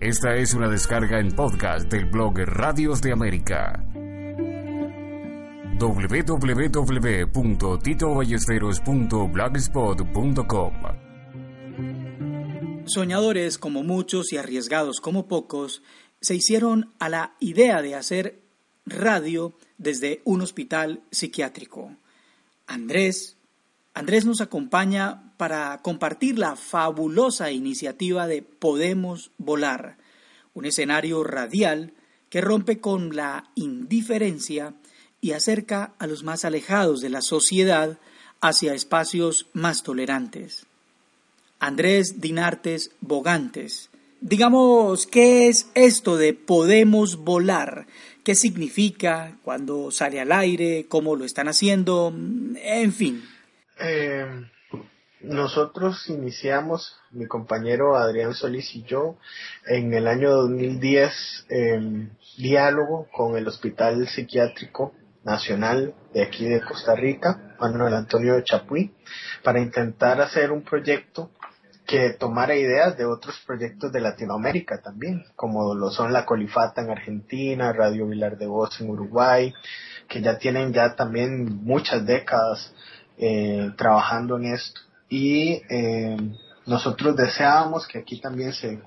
Esta es una descarga en podcast del blog Radios de América www.titoballesteros.blogspot.com Soñadores como muchos y arriesgados como pocos se hicieron a la idea de hacer radio desde un hospital psiquiátrico. Andrés, Andrés nos acompaña para compartir la fabulosa iniciativa de Podemos Volar, un escenario radial que rompe con la indiferencia y acerca a los más alejados de la sociedad hacia espacios más tolerantes. Andrés Dinartes Bogantes. Digamos, ¿qué es esto de podemos volar? ¿Qué significa? ¿Cuándo sale al aire? ¿Cómo lo están haciendo? En fin. Eh, nosotros iniciamos, mi compañero Adrián Solís y yo, en el año 2010, eh, diálogo con el Hospital Psiquiátrico Nacional de aquí de Costa Rica, Manuel Antonio de Chapuí, para intentar hacer un proyecto que tomara ideas de otros proyectos de Latinoamérica también, como lo son la Colifata en Argentina, Radio Vilar de Voz en Uruguay, que ya tienen ya también muchas décadas eh, trabajando en esto. Y eh, nosotros deseábamos que aquí también se,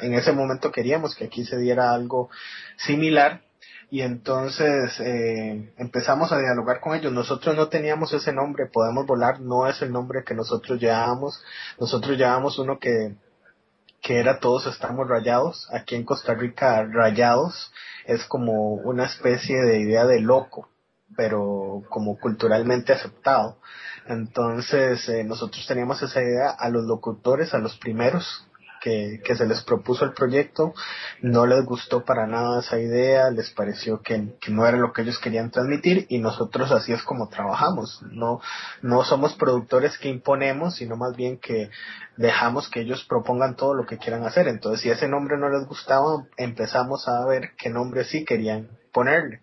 en ese momento queríamos que aquí se diera algo similar y entonces eh, empezamos a dialogar con ellos. Nosotros no teníamos ese nombre, Podemos Volar no es el nombre que nosotros llevábamos, nosotros llevábamos uno que, que era Todos estamos rayados, aquí en Costa Rica rayados es como una especie de idea de loco, pero como culturalmente aceptado. Entonces eh, nosotros teníamos esa idea a los locutores, a los primeros, que, que, se les propuso el proyecto, no les gustó para nada esa idea, les pareció que, que, no era lo que ellos querían transmitir y nosotros así es como trabajamos, no, no somos productores que imponemos, sino más bien que dejamos que ellos propongan todo lo que quieran hacer. Entonces, si ese nombre no les gustaba, empezamos a ver qué nombre sí querían ponerle.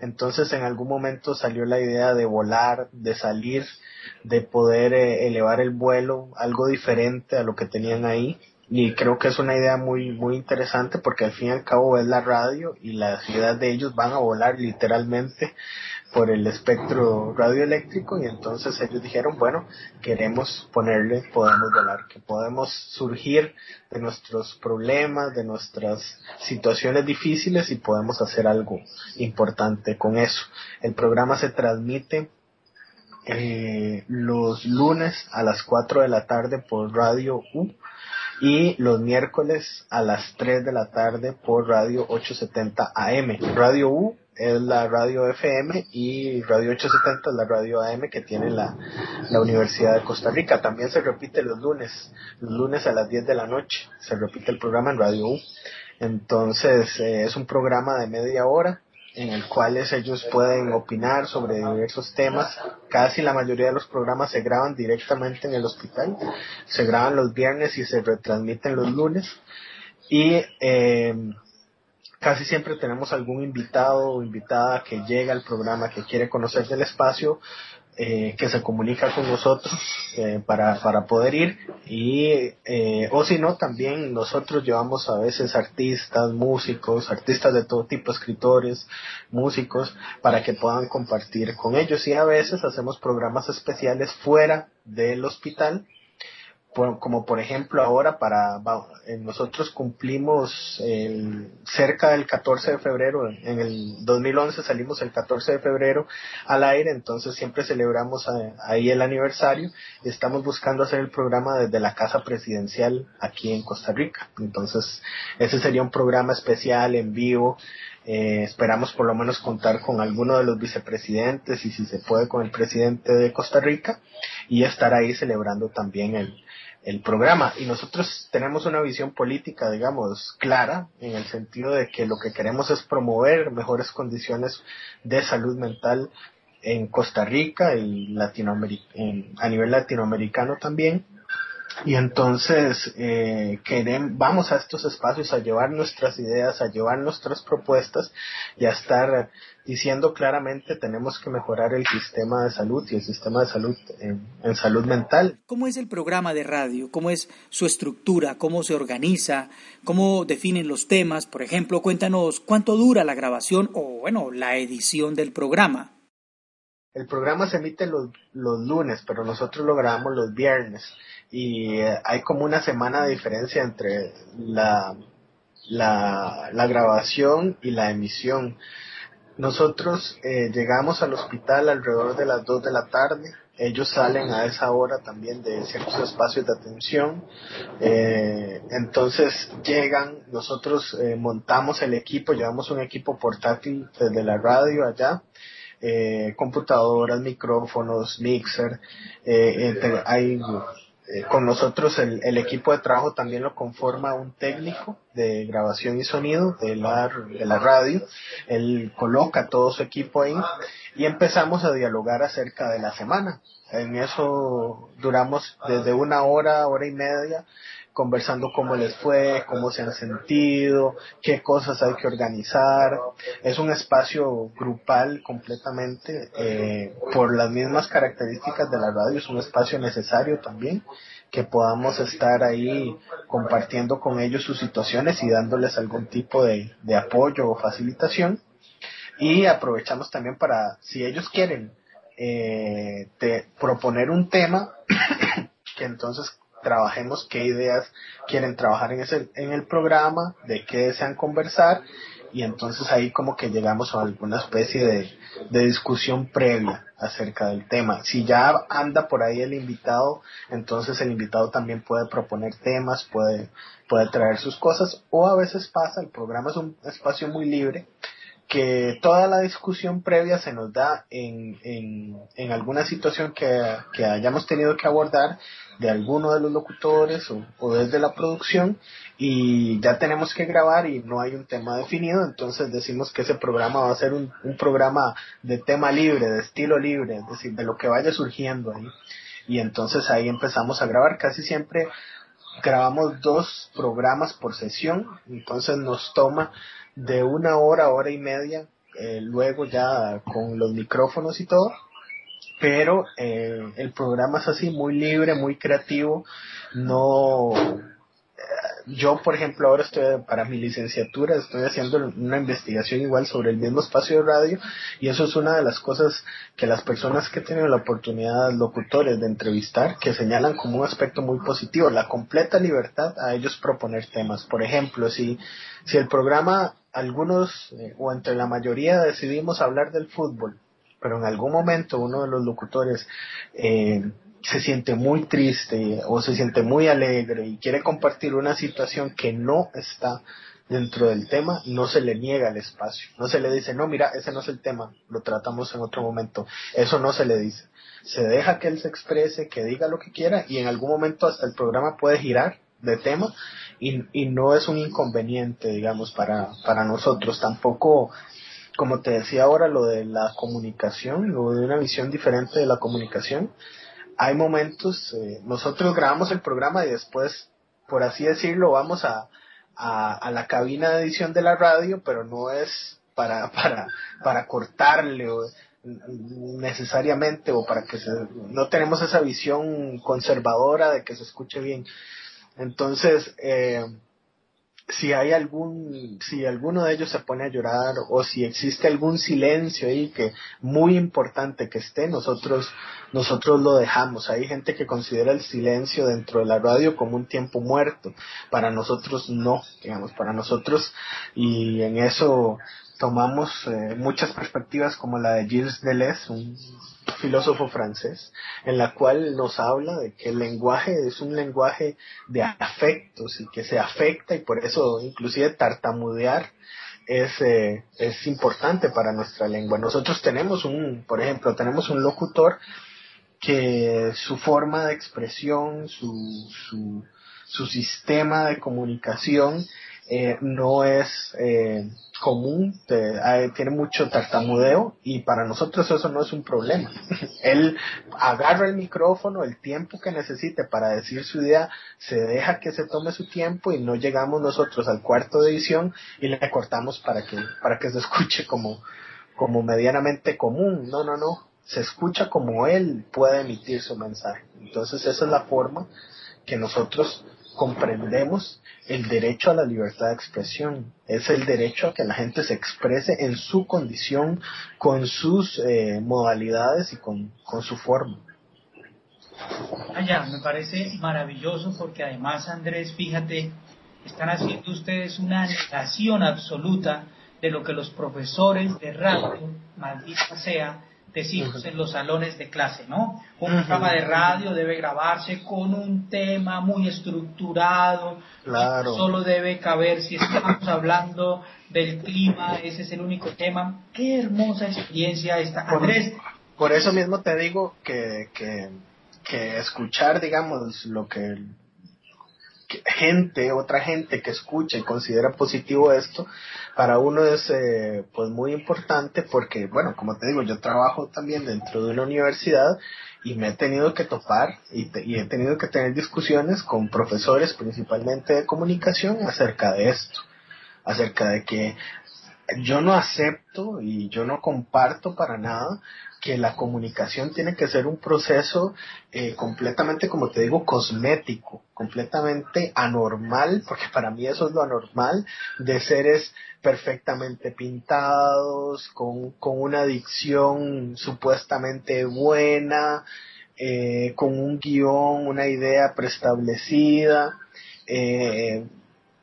Entonces, en algún momento salió la idea de volar, de salir, de poder eh, elevar el vuelo, algo diferente a lo que tenían ahí. Y creo que es una idea muy muy interesante porque al fin y al cabo es la radio y las ideas de ellos van a volar literalmente por el espectro radioeléctrico y entonces ellos dijeron bueno queremos ponerle podemos volar que podemos surgir de nuestros problemas de nuestras situaciones difíciles y podemos hacer algo importante con eso el programa se transmite eh, los lunes a las 4 de la tarde por Radio U y los miércoles a las 3 de la tarde por Radio 870 AM. Radio U es la radio FM y Radio 870 es la radio AM que tiene la, la Universidad de Costa Rica. También se repite los lunes, los lunes a las 10 de la noche, se repite el programa en Radio U. Entonces eh, es un programa de media hora en el cual ellos pueden opinar sobre diversos temas. Casi la mayoría de los programas se graban directamente en el hospital, se graban los viernes y se retransmiten los lunes. Y eh, casi siempre tenemos algún invitado o invitada que llega al programa, que quiere conocer del espacio eh, que se comunica con nosotros eh, para, para poder ir. Y eh, o si no también nosotros llevamos a veces artistas, músicos, artistas de todo tipo, escritores, músicos para que puedan compartir con ellos. Y a veces hacemos programas especiales fuera del hospital como por ejemplo ahora para nosotros cumplimos el, cerca del 14 de febrero en el 2011 salimos el 14 de febrero al aire entonces siempre celebramos ahí el aniversario. Estamos buscando hacer el programa desde la casa presidencial aquí en Costa Rica. Entonces ese sería un programa especial en vivo eh, esperamos por lo menos contar con alguno de los vicepresidentes y si se puede con el presidente de Costa Rica y estar ahí celebrando también el, el programa. Y nosotros tenemos una visión política, digamos, clara, en el sentido de que lo que queremos es promover mejores condiciones de salud mental en Costa Rica y Latinoamérica, a nivel latinoamericano también. Y entonces eh, queremos, vamos a estos espacios a llevar nuestras ideas, a llevar nuestras propuestas y a estar diciendo claramente tenemos que mejorar el sistema de salud y el sistema de salud en, en, salud mental. ¿Cómo es el programa de radio? ¿Cómo es su estructura? ¿Cómo se organiza? ¿Cómo definen los temas? Por ejemplo, cuéntanos cuánto dura la grabación o, bueno, la edición del programa. El programa se emite los, los lunes, pero nosotros lo grabamos los viernes y eh, hay como una semana de diferencia entre la, la, la grabación y la emisión. Nosotros eh, llegamos al hospital alrededor de las 2 de la tarde. Ellos salen a esa hora también de ciertos espacios de atención. Eh, entonces llegan, nosotros eh, montamos el equipo, llevamos un equipo portátil desde la radio allá. Eh, computadoras, micrófonos, mixer, eh, hay eh, con nosotros el, el, equipo de trabajo también lo conforma un técnico de grabación y sonido de la, de la radio. Él coloca todo su equipo ahí y empezamos a dialogar acerca de la semana. En eso duramos desde una hora, hora y media conversando cómo les fue, cómo se han sentido, qué cosas hay que organizar. Es un espacio grupal completamente, eh, por las mismas características de la radio, es un espacio necesario también que podamos estar ahí compartiendo con ellos sus situaciones y dándoles algún tipo de, apoyo o facilitación. Y aprovechamos también para, si ellos quieren, eh, te, proponer un tema, que entonces trabajemos qué ideas quieren trabajar en, ese, en el programa, de qué desean conversar y entonces ahí como que llegamos a alguna especie de, de, discusión previa acerca del tema. Si ya anda por ahí el invitado, entonces el invitado también puede proponer temas, puede, puede traer sus cosas o a veces pasa, el programa es un espacio muy libre que toda la discusión previa se nos da en, en, en alguna situación que, que, hayamos tenido que abordar de alguno de los locutores o, desde la producción y ya tenemos que grabar y no hay un tema definido, entonces decimos que ese programa va a ser un, un programa de tema libre, de estilo libre, es decir, de lo que vaya surgiendo ahí. Y entonces ahí empezamos a grabar, casi siempre grabamos dos programas por sesión, entonces nos toma de una hora, hora y media, eh, luego ya con los micrófonos y todo, pero eh, el programa es así, muy libre, muy creativo, no... Yo, por ejemplo, ahora estoy para mi licenciatura, estoy haciendo una investigación igual sobre el mismo espacio de radio y eso es una de las cosas que las personas que tienen la oportunidad, locutores, de entrevistar, que señalan como un aspecto muy positivo, la completa libertad a ellos proponer temas. Por ejemplo, si, si el programa algunos eh, o entre la mayoría decidimos hablar del fútbol, pero en algún momento uno de los locutores eh, se siente muy triste o se siente muy alegre y quiere compartir una situación que no está dentro del tema, no se le niega el espacio, no se le dice, no, mira, ese no es el tema, lo tratamos en otro momento, eso no se le dice, se deja que él se exprese, que diga lo que quiera y en algún momento hasta el programa puede girar de tema y, y no es un inconveniente, digamos, para, para nosotros. Tampoco, como te decía ahora, lo de la comunicación, lo de una visión diferente de la comunicación. Hay momentos, eh, nosotros grabamos el programa y después, por así decirlo, vamos a, a, a la cabina de edición de la radio, pero no es para, para, para cortarle o necesariamente o para que se, no tenemos esa visión conservadora de que se escuche bien entonces, eh, si hay algún, si alguno de ellos se pone a llorar o si existe algún silencio ahí que muy importante que esté, nosotros, nosotros lo dejamos. Hay gente que considera el silencio dentro de la radio como un tiempo muerto. Para nosotros no, digamos, para nosotros y en eso tomamos eh, muchas perspectivas como la de Gilles Deleuze, un filósofo francés, en la cual nos habla de que el lenguaje es un lenguaje de afectos y que se afecta y por eso inclusive tartamudear es, eh, es importante para nuestra lengua. Nosotros tenemos un, por ejemplo, tenemos un locutor que su forma de expresión, su, su, su sistema de comunicación eh, no es eh, común, tiene mucho tartamudeo y para nosotros eso no es un problema. Él agarra el micrófono, el tiempo que necesite para decir su idea, se deja que se tome su tiempo y no llegamos nosotros al cuarto de edición y le cortamos para que, para que se escuche como, como medianamente común. No, no, no. Se escucha como él puede emitir su mensaje. Entonces esa es la forma que nosotros comprendemos el derecho a la libertad de expresión, es el derecho a que la gente se exprese en su condición, con sus eh, modalidades y con, su forma. Allá, me parece maravilloso porque además, Andrés, fíjate, están haciendo ustedes una negación absoluta de lo que los profesores de radio, maldita sea, decimos en los salones de clase, ¿no? Un programa de radio debe grabarse con un tema muy estructurado, claro. solo debe caber si estamos hablando del clima, ese es el único tema. Qué hermosa experiencia esta, Andrés. Por, eso mismo te digo que, que, que escuchar, digamos, lo que gente, otra gente que escucha y considera positivo esto, para uno es eh, pues muy importante porque, bueno, como te digo, yo trabajo también dentro de una universidad y me he tenido que topar y, y he tenido que tener discusiones con profesores principalmente de comunicación acerca de esto, acerca de que yo no acepto y yo no comparto para nada que la comunicación tiene que ser un proceso eh, completamente, como te digo, cosmético, completamente anormal, porque para mí eso es lo anormal, de seres perfectamente pintados, con, con una dicción supuestamente buena, eh, con un guion, una idea preestablecida. Eh,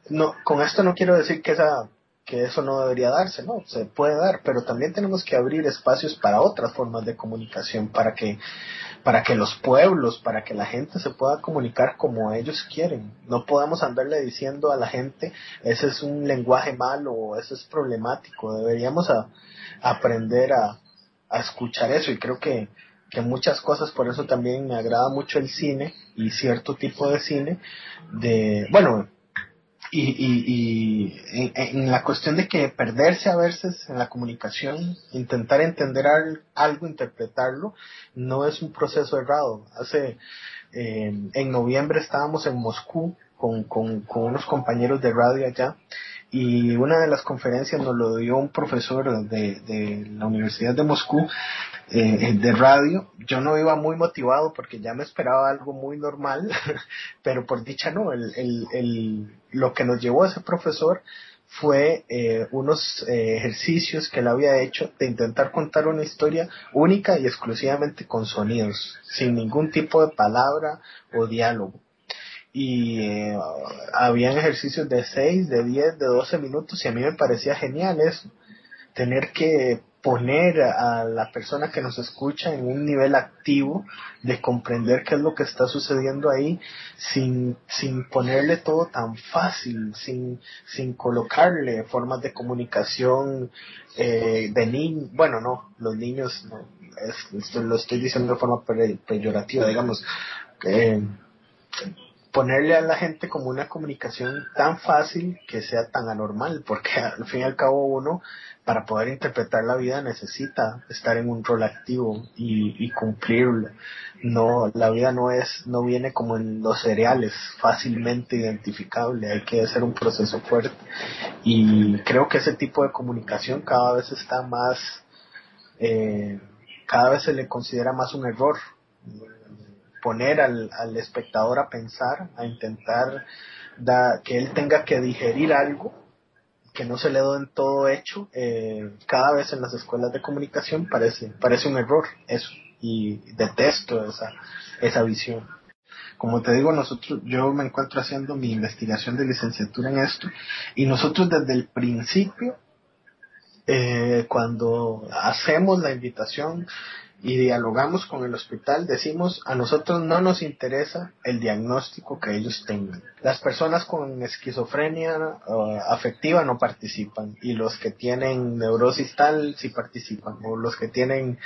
no, con esto no quiero decir que esa que eso no debería darse, no, se puede dar, pero también tenemos que abrir espacios para otras formas de comunicación, para que, para que los pueblos, para que la gente se pueda comunicar como ellos quieren. No podemos andarle diciendo a la gente, ese es un lenguaje malo, eso es problemático, deberíamos aprender a, a escuchar eso y creo que, que muchas cosas, por eso también me agrada mucho el cine y cierto tipo de cine, de, bueno, y, y, y en, la cuestión de que perderse a veces en la comunicación, intentar entender algo, interpretarlo, no es un proceso errado. Hace, eh, en noviembre estábamos en Moscú con, con, con unos compañeros de radio allá y una de las conferencias nos lo dio un profesor de, de la Universidad de Moscú eh, de radio. Yo no iba muy motivado porque ya me esperaba algo muy normal, pero por dicha no, el, el, el, lo que nos llevó a ese profesor fue eh, unos eh, ejercicios que él había hecho de intentar contar una historia única y exclusivamente con sonidos, sin ningún tipo de palabra o diálogo y eh, habían ejercicios de 6, de 10, de 12 minutos y a mí me parecía genial eso, tener que poner a la persona que nos escucha en un nivel activo de comprender qué es lo que está sucediendo ahí sin, sin ponerle todo tan fácil, sin, sin colocarle formas de comunicación eh, de niños, bueno, no, los niños, no, esto lo estoy diciendo de forma peyorativa, digamos, eh, ponerle a la gente como una comunicación tan fácil que sea tan anormal, porque al fin y al cabo uno para poder interpretar la vida necesita estar en un rol activo y, y. No, la vida no es, no viene como en los cereales, fácilmente identificable, hay que hacer un proceso fuerte. Y creo que ese tipo de comunicación cada vez está más, eh, cada vez se le considera más un error. Poner al, al espectador a pensar, a intentar da, que él tenga que digerir algo que no se le en todo hecho, eh, cada vez en las escuelas de comunicación parece, parece un error eso, y detesto esa, esa visión. Como te digo, nosotros, yo me encuentro haciendo mi investigación de licenciatura en esto, y nosotros desde el principio, eh, cuando hacemos la invitación, y dialogamos con el hospital, decimos, a nosotros no nos interesa el diagnóstico que ellos tengan. Las personas con esquizofrenia uh, afectiva no participan y los que tienen neurosis tal sí participan o los que tienen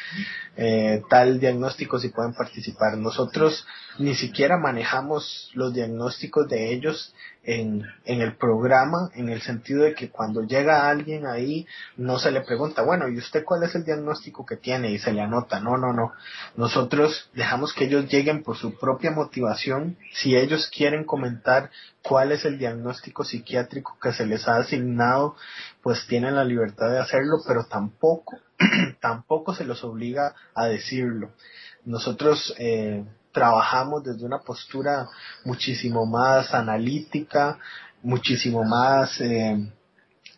eh, tal diagnóstico sí pueden participar. Nosotros ni siquiera manejamos los diagnósticos de ellos en, en el programa, en el sentido de que cuando llega alguien ahí, no se le pregunta, bueno, ¿y usted cuál es el diagnóstico que tiene? Y se le anota, no, no, no. Nosotros dejamos que ellos lleguen por su propia motivación. Si ellos quieren comentar cuál es el diagnóstico psiquiátrico que se les ha asignado, pues tienen la libertad de hacerlo, pero tampoco, tampoco se los obliga a decirlo. Nosotros eh, trabajamos desde una postura muchísimo más analítica, muchísimo más eh,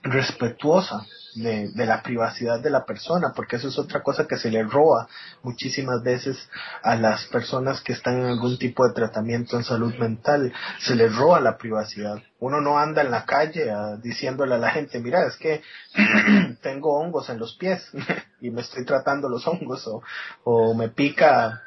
respetuosa de, la privacidad de la persona, porque eso es otra cosa que se le roba muchísimas veces a las personas que están en algún tipo de tratamiento en salud mental, se les roba la privacidad. Uno no anda en la calle uh, diciéndole a la gente, mira, es que tengo hongos en los pies y me estoy tratando los hongos o me pica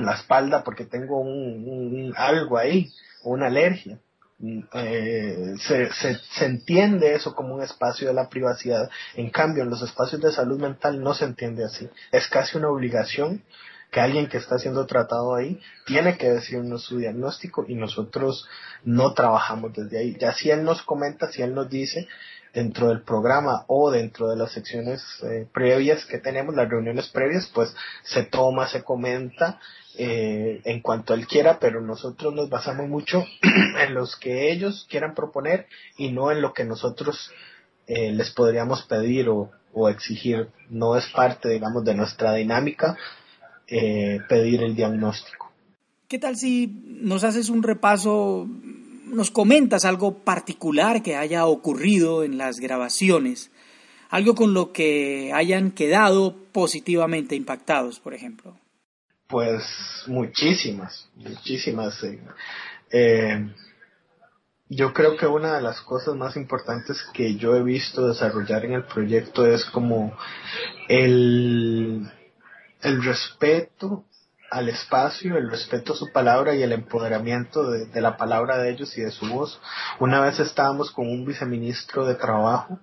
la espalda porque tengo un, algo ahí, una alergia. Eh, se, se, se, entiende eso como un espacio de la privacidad. En cambio, en los espacios de salud mental no se entiende así. Es casi una obligación que alguien que está siendo tratado ahí tiene que decirnos su diagnóstico y nosotros no trabajamos desde ahí. Ya si él nos comenta, si él nos dice dentro del programa o dentro de las secciones eh, previas que tenemos, las reuniones previas, pues se toma, se comenta eh, en cuanto él quiera, pero nosotros nos basamos mucho en los que ellos quieran proponer y no en lo que nosotros eh, les podríamos pedir o, o, exigir. No es parte, digamos, de nuestra dinámica eh, pedir el diagnóstico. ¿Qué tal si nos haces un repaso, nos comentas algo particular que haya ocurrido en las grabaciones? Algo con lo que hayan quedado positivamente impactados, por ejemplo. Pues muchísimas, muchísimas. Eh, yo creo que una de las cosas más importantes que yo he visto desarrollar en el proyecto es como el, el respeto al espacio, el respeto a su palabra y el empoderamiento de, la palabra de ellos y de su voz. Una vez estábamos con un viceministro de trabajo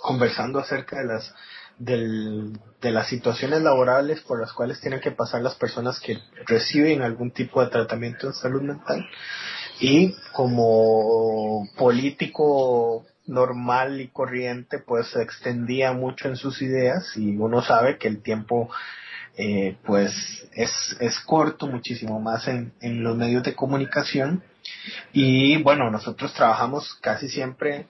conversando acerca de las del, de las situaciones laborales por las cuales tienen que pasar las personas que reciben algún tipo de tratamiento en salud mental y como político normal y corriente pues se extendía mucho en sus ideas y uno sabe que el tiempo eh, pues es, es corto muchísimo más en, en los medios de comunicación y bueno nosotros trabajamos casi siempre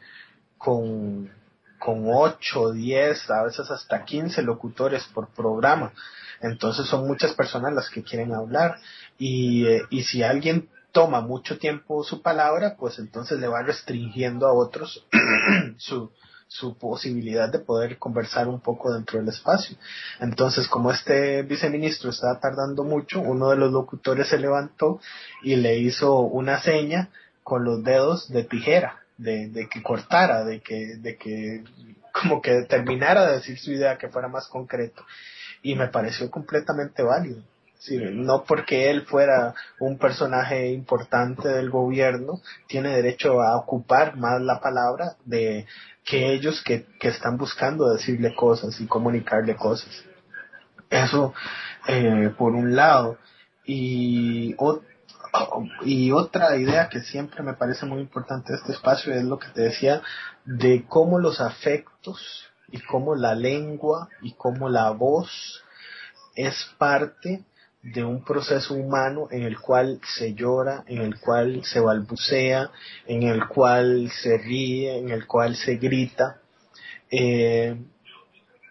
con con 8, 10, a veces hasta 15 locutores por programa. Entonces son muchas personas las que quieren hablar y, eh, y si alguien toma mucho tiempo su palabra, pues entonces le va restringiendo a otros su, su posibilidad de poder conversar un poco dentro del espacio. Entonces, como este viceministro estaba tardando mucho, uno de los locutores se levantó y le hizo una seña con los dedos de tijera de, de que cortara, de que, de que como que terminara de decir su idea, que fuera más concreto. Y me pareció completamente válido. Sí, no porque él fuera un personaje importante del gobierno, tiene derecho a ocupar más la palabra de que ellos que, que están buscando decirle cosas y comunicarle cosas. Eso, eh, por un lado. Y y otra idea que siempre me parece muy importante de este espacio es lo que te decía de cómo los afectos y cómo la lengua y cómo la voz es parte de un proceso humano en el cual se llora, en el cual se balbucea, en el cual se ríe, en el cual se grita. Eh,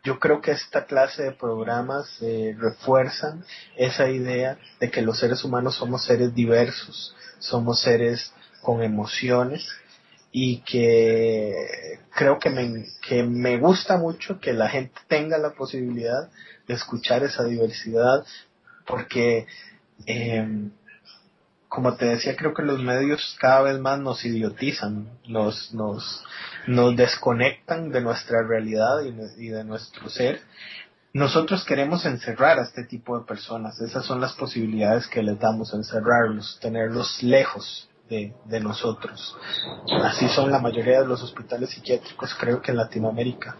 yo creo que esta clase de programas eh, refuerzan esa idea de que los seres humanos somos seres diversos, somos seres con emociones y que creo que me, que me gusta mucho que la gente tenga la posibilidad de escuchar esa diversidad porque eh, como te decía, creo que los medios cada vez más nos idiotizan, nos, nos, nos desconectan de nuestra realidad y, y de nuestro ser. Nosotros queremos encerrar a este tipo de personas. Esas son las posibilidades que les damos, encerrarlos, tenerlos lejos de, de, nosotros. Así son la mayoría de los hospitales psiquiátricos, creo que en Latinoamérica.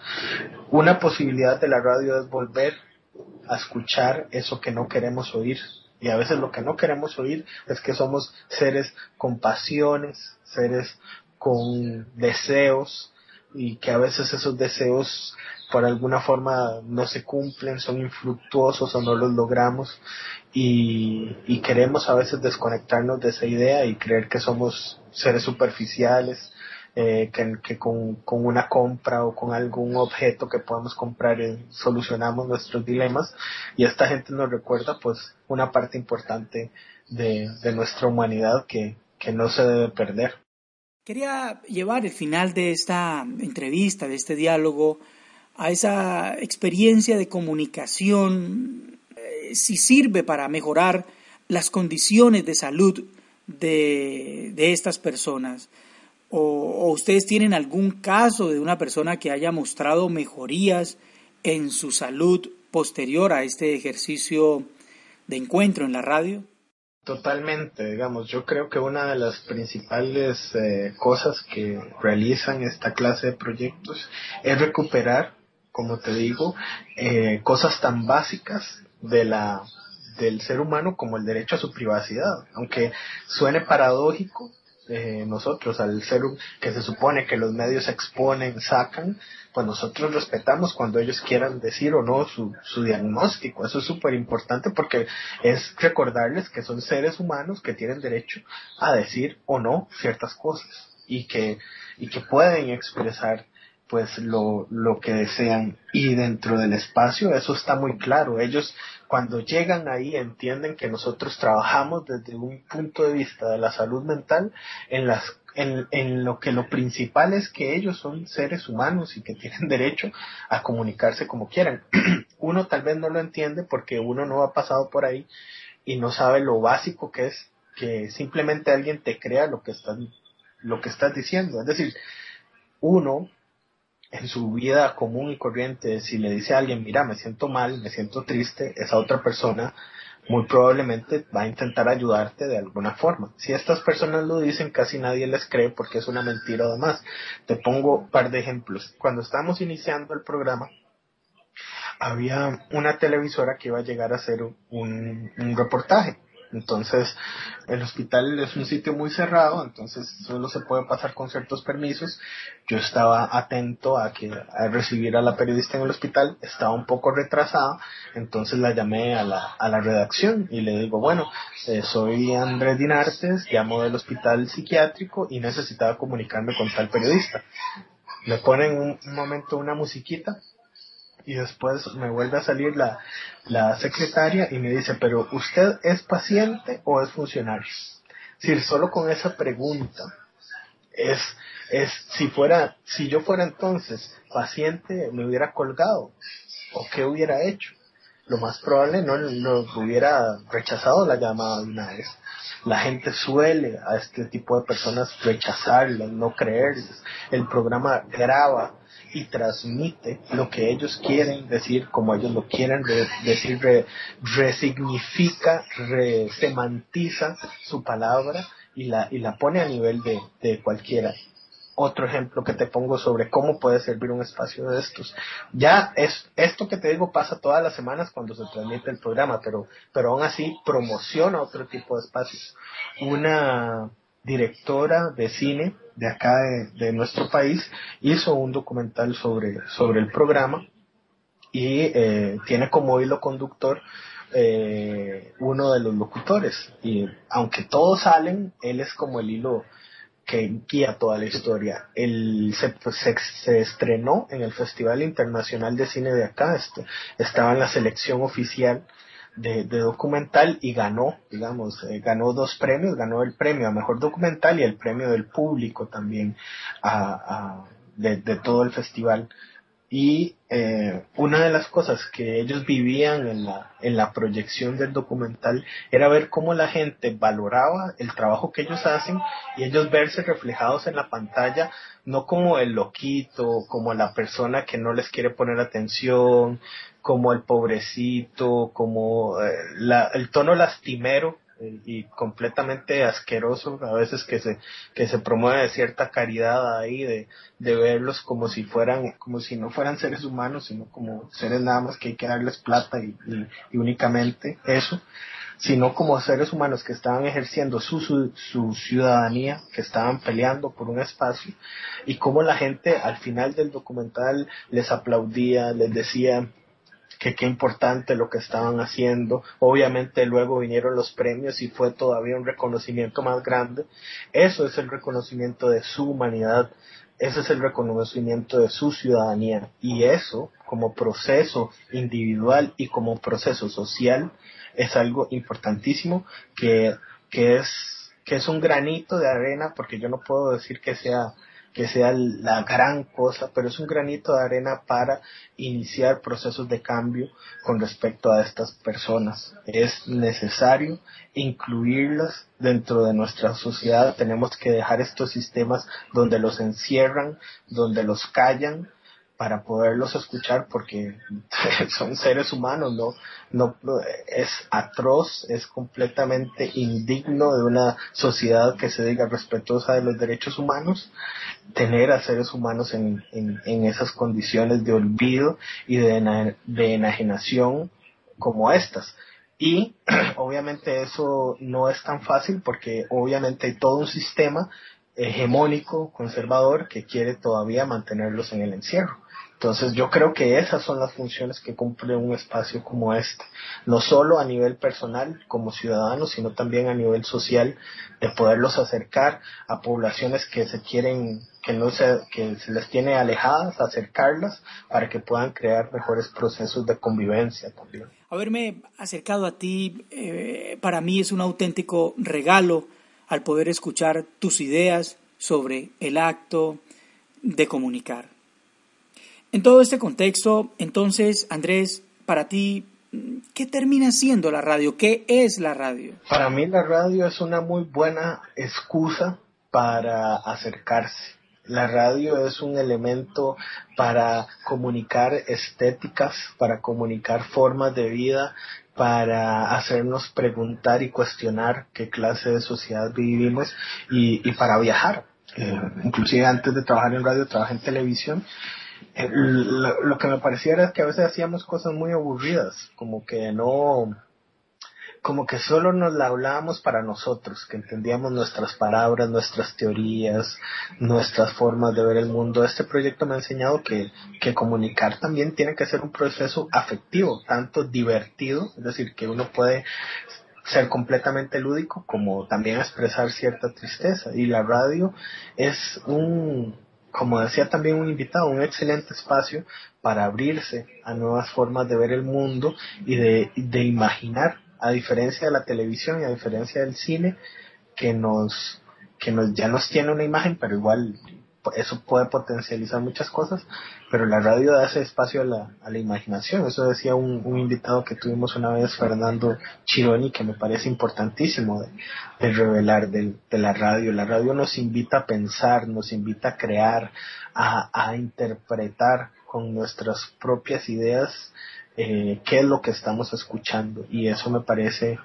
Una posibilidad de la radio es volver a escuchar eso que no queremos oír, Y a veces lo que no queremos oír es que somos seres con pasiones, seres con deseos y que a veces esos deseos por alguna forma no se cumplen, son infructuosos o no los logramos. Y, y queremos a veces desconectarnos de esa idea y creer que somos seres superficiales, eh, que, con, una compra o con algún objeto que podamos comprar eh, solucionamos nuestros dilemas y esta gente nos recuerda pues una parte importante de, de nuestra humanidad que, que no se debe perder. Quería llevar el final de esta entrevista, de este diálogo, a esa experiencia de comunicación, eh, si sirve para mejorar las condiciones de salud de, de estas personas. O, ustedes tienen algún caso de una persona que haya mostrado mejorías en su salud posterior a este ejercicio de encuentro en la radio? Totalmente, digamos, yo creo que una de las principales eh, cosas que realizan esta clase de proyectos es recuperar como te digo, eh, cosas tan básicas de la, del ser humano como el derecho a su privacidad. Aunque suene paradójico, eh, nosotros al ser que se supone que los medios exponen, sacan, pues nosotros respetamos cuando ellos quieran decir o no su, su diagnóstico. Eso es súper importante porque es recordarles que son seres humanos que tienen derecho a decir o no ciertas cosas y que, y que pueden expresar pues lo, lo que desean y dentro del espacio eso está muy claro ellos cuando llegan ahí entienden que nosotros trabajamos desde un punto de vista de la salud mental en las en, en lo que lo principal es que ellos son seres humanos y que tienen derecho a comunicarse como quieran. Uno tal vez no lo entiende porque uno no ha pasado por ahí y no sabe lo básico que es que simplemente alguien te crea lo que estás lo que estás diciendo. Es decir uno en su vida común y corriente, si le dice a alguien, mira, me siento mal, me siento triste, esa otra persona muy probablemente va a intentar ayudarte de alguna forma. Si estas personas lo dicen, casi nadie les cree porque es una mentira además. Te pongo un par de ejemplos. Cuando estábamos iniciando el programa, había una televisora que iba a llegar a hacer un, un reportaje entonces, el hospital es un sitio muy cerrado, entonces solo se puede pasar con ciertos permisos. Yo estaba atento a que a recibir a la periodista en el hospital, estaba un poco retrasada, entonces la llamé a la, a la redacción y le digo, bueno, eh, soy Andrés Dinartes, llamo del hospital psiquiátrico y necesitaba comunicarme con tal periodista. Me ponen un momento una musiquita y después me vuelve a salir la, la secretaria y me dice, pero ¿usted es paciente o es funcionario? Es decir, solo con esa pregunta es, es, si fuera, si yo fuera entonces paciente, me hubiera colgado o qué hubiera hecho. Lo más probable no, no hubiera rechazado la llamada de una vez. La gente suele a este tipo de personas rechazarlas, no creerles. El programa graba y transmite lo que ellos quieren decir como ellos lo quieren decir, resignifica, resemantiza su palabra y la, y la pone a nivel de, de cualquiera otro ejemplo que te pongo sobre cómo puede servir un espacio de estos. Ya es esto que te digo pasa todas las semanas cuando se transmite el programa, pero pero aún así promociona otro tipo de espacios. Una directora de cine de acá de, nuestro país hizo un documental sobre, sobre el programa y eh, tiene como hilo conductor eh, uno de los locutores y aunque todos salen él es como el hilo que guía toda la historia. El, se, se, estrenó en el Festival Internacional de Cine de acá, este, estaba en la selección oficial de, documental y ganó, digamos, eh, ganó dos premios, ganó el premio a mejor documental y el premio del público también a, de, todo el festival. Y eh, una de las cosas que ellos vivían en la, en la proyección del documental era ver cómo la gente valoraba el trabajo que ellos hacen y ellos verse reflejados en la pantalla, no como el loquito, como la persona que no les quiere poner atención, como el pobrecito, como eh, la, el tono lastimero y completamente asqueroso a veces que se que se promueve cierta caridad ahí de, de verlos como si fueran como si no fueran seres humanos sino como seres nada más que hay que darles plata y, y, únicamente eso sino como seres humanos que estaban ejerciendo su, su, su, ciudadanía, que estaban peleando por un espacio, y como la gente al final del documental les aplaudía, les decía que qué importante lo que estaban haciendo. Obviamente luego vinieron los premios y fue todavía un reconocimiento más grande. Eso es el reconocimiento de su humanidad, ese es el reconocimiento de su ciudadanía y eso como proceso individual y como proceso social es algo importantísimo que, que es que es un granito de arena porque yo no puedo decir que sea que sea la gran cosa, pero es un granito de arena para iniciar procesos de cambio con respecto a estas personas. Es necesario incluirlas dentro de nuestra sociedad. Tenemos que dejar estos sistemas donde los encierran, donde los callan, para poderlos escuchar porque son seres humanos, no, no es atroz, es completamente indigno de una sociedad que se diga respetuosa de los derechos humanos, tener a seres humanos en, en, esas condiciones de olvido y de, de enajenación como estas. Y obviamente eso no es tan fácil porque obviamente hay todo un sistema hegemónico, conservador, que quiere todavía mantenerlos en el encierro. Entonces yo creo que esas son las funciones que cumple un espacio como este, no solo a nivel personal como ciudadanos, sino también a nivel social, de poderlos acercar a poblaciones que se quieren, que no se, que se les tiene alejadas, acercarlas para que puedan crear mejores procesos de convivencia también. Haberme acercado a ti eh, para mí es un auténtico regalo al poder escuchar tus ideas sobre el acto de comunicar. En todo este contexto, entonces, Andrés, para ti, ¿qué termina siendo la radio? ¿Qué es la radio? Para mí la radio es una muy buena excusa para acercarse. La radio es un elemento para comunicar estéticas, para comunicar formas de vida, para hacernos preguntar y cuestionar qué clase de sociedad vivimos y, para viajar. Eh, inclusive antes de trabajar en radio, trabajé en televisión lo, que me parecía era que a veces hacíamos cosas muy aburridas, como que no, como que solo nos la hablábamos para nosotros, que entendíamos nuestras palabras, nuestras teorías, nuestras formas de ver el mundo. Este proyecto me ha enseñado que, que comunicar también tiene que ser un proceso afectivo, tanto divertido, es decir, que uno puede ser completamente lúdico como también expresar cierta tristeza. Y la radio es un, como decía también un invitado, un excelente espacio para abrirse a nuevas formas de ver el mundo y de, imaginar, a diferencia de la televisión y a diferencia del cine, que nos, que nos, ya nos tiene una imagen, pero igual eso puede potencializar muchas cosas, pero la radio da ese espacio a la, a la imaginación. Eso decía un, un, invitado que tuvimos una vez, Fernando Chironi, que me parece importantísimo de, revelar de, de, la radio. La radio nos invita a pensar, nos invita a crear, a, a interpretar con nuestras propias ideas eh, qué es lo que estamos escuchando. Y eso me parece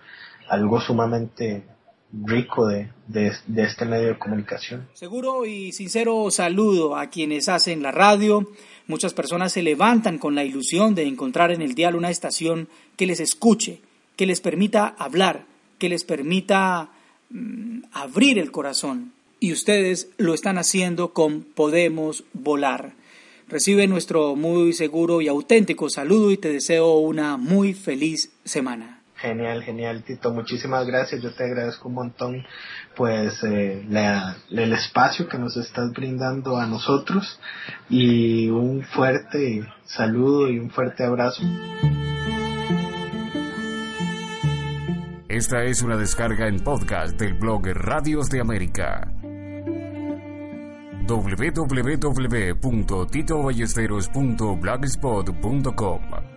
algo sumamente rico de, de, este medio de comunicación. Seguro y sincero saludo a quienes hacen la radio. Muchas personas se levantan con la ilusión de encontrar en el dial una estación que les escuche, que les permita hablar, que les permita mm, abrir el corazón. Y ustedes lo están haciendo con Podemos Volar. Recibe nuestro muy seguro y auténtico saludo y te deseo una muy feliz semana. Genial, genial, Tito. Muchísimas gracias. Yo te agradezco un montón, pues, eh, la, el espacio que nos estás brindando a nosotros y un fuerte saludo y un fuerte abrazo. Esta es una descarga en podcast del blog Radios de América www.titoballesteros.blogspot.com